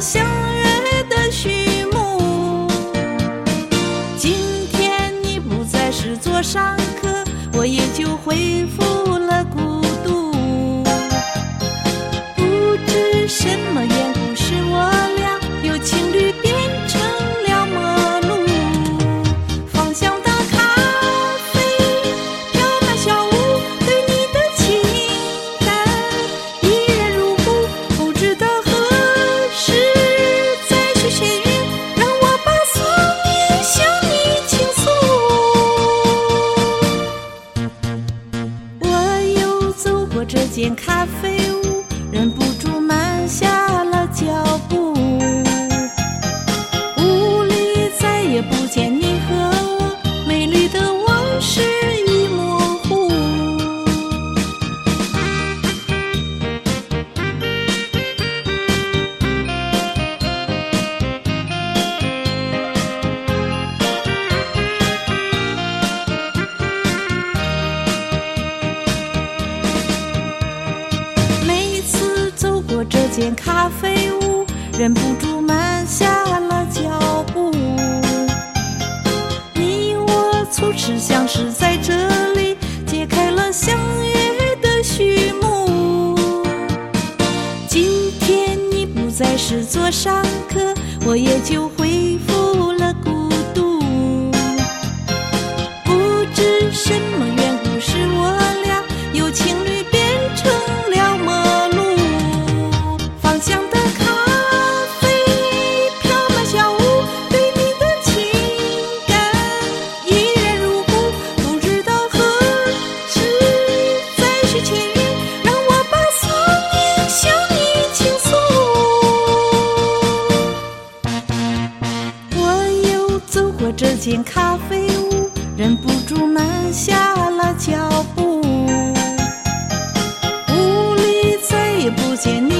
相约的序幕。今天你不再是座上这间咖啡屋忍不住间咖啡屋，忍不住慢下了脚步。你我初次相识在这里，揭开了相约的序幕。今天你不再是座上客，我也就恢复间咖啡屋忍不住慢下了脚步。屋里再也不见你